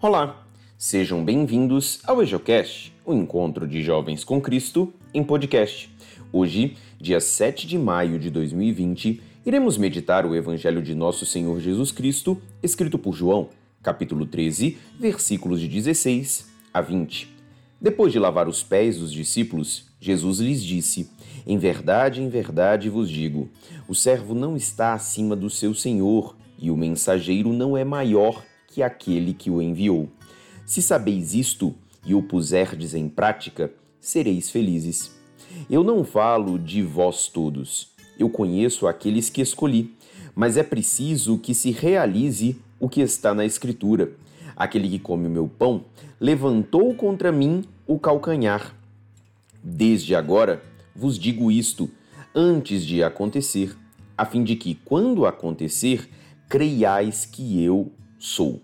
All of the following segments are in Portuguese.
Olá, sejam bem-vindos ao EjoCast, o encontro de jovens com Cristo em podcast. Hoje, dia 7 de maio de 2020, iremos meditar o Evangelho de Nosso Senhor Jesus Cristo, escrito por João, capítulo 13, versículos de 16 a 20. Depois de lavar os pés dos discípulos, Jesus lhes disse: Em verdade, em verdade vos digo: o servo não está acima do seu senhor, e o mensageiro não é maior que aquele que o enviou. Se sabeis isto e o puserdes em prática, sereis felizes. Eu não falo de vós todos. Eu conheço aqueles que escolhi, mas é preciso que se realize o que está na Escritura. Aquele que come o meu pão levantou contra mim o calcanhar. Desde agora vos digo isto, antes de acontecer, a fim de que, quando acontecer, creiais que eu sou.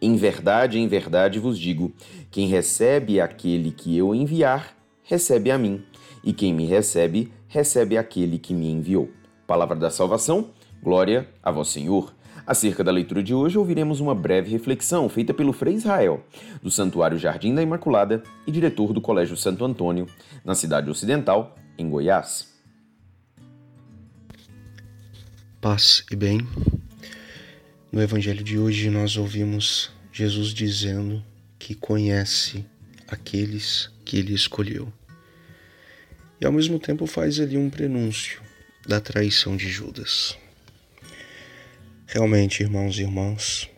Em verdade, em verdade vos digo: quem recebe aquele que eu enviar, recebe a mim, e quem me recebe, recebe aquele que me enviou. Palavra da salvação, glória a vós, Senhor. Acerca da leitura de hoje, ouviremos uma breve reflexão feita pelo Frei Israel, do Santuário Jardim da Imaculada e diretor do Colégio Santo Antônio, na cidade ocidental, em Goiás. Paz e bem. No Evangelho de hoje, nós ouvimos Jesus dizendo que conhece aqueles que ele escolheu. E ao mesmo tempo faz ali um prenúncio da traição de Judas. Realmente, irmãos e irmãs,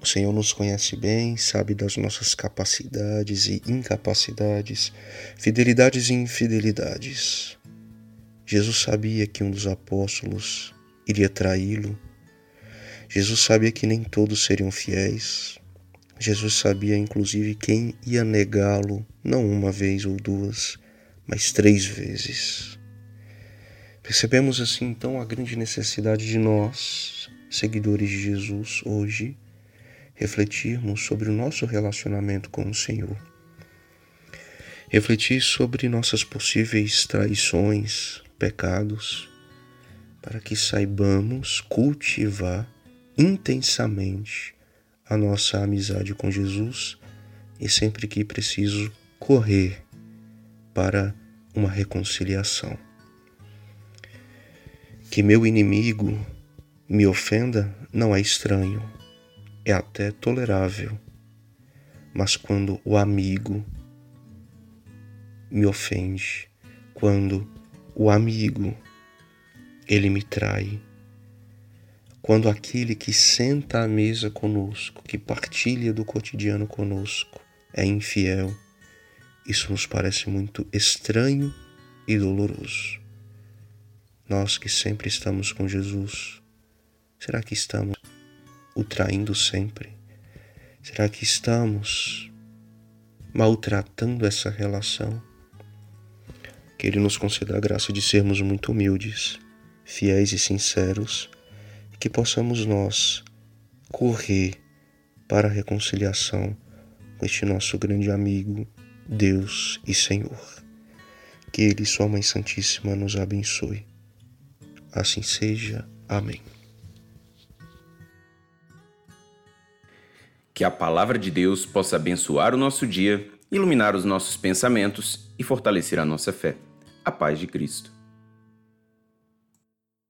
o Senhor nos conhece bem, sabe das nossas capacidades e incapacidades, fidelidades e infidelidades. Jesus sabia que um dos apóstolos iria traí-lo. Jesus sabia que nem todos seriam fiéis. Jesus sabia inclusive quem ia negá-lo, não uma vez ou duas, mas três vezes. Percebemos assim então a grande necessidade de nós, seguidores de Jesus, hoje, refletirmos sobre o nosso relacionamento com o Senhor. Refletir sobre nossas possíveis traições, pecados, para que saibamos cultivar intensamente a nossa amizade com Jesus e sempre que preciso correr para uma reconciliação. Que meu inimigo me ofenda não é estranho, é até tolerável. Mas quando o amigo me ofende, quando o amigo ele me trai, quando aquele que senta à mesa conosco, que partilha do cotidiano conosco, é infiel, isso nos parece muito estranho e doloroso. Nós que sempre estamos com Jesus, Será que estamos o traindo sempre? Será que estamos maltratando essa relação? Que Ele nos conceda a graça de sermos muito humildes, fiéis e sinceros, que possamos nós correr para a reconciliação com este nosso grande amigo, Deus e Senhor. Que Ele, Sua Mãe Santíssima, nos abençoe. Assim seja. Amém. Que a palavra de Deus possa abençoar o nosso dia, iluminar os nossos pensamentos e fortalecer a nossa fé. A paz de Cristo.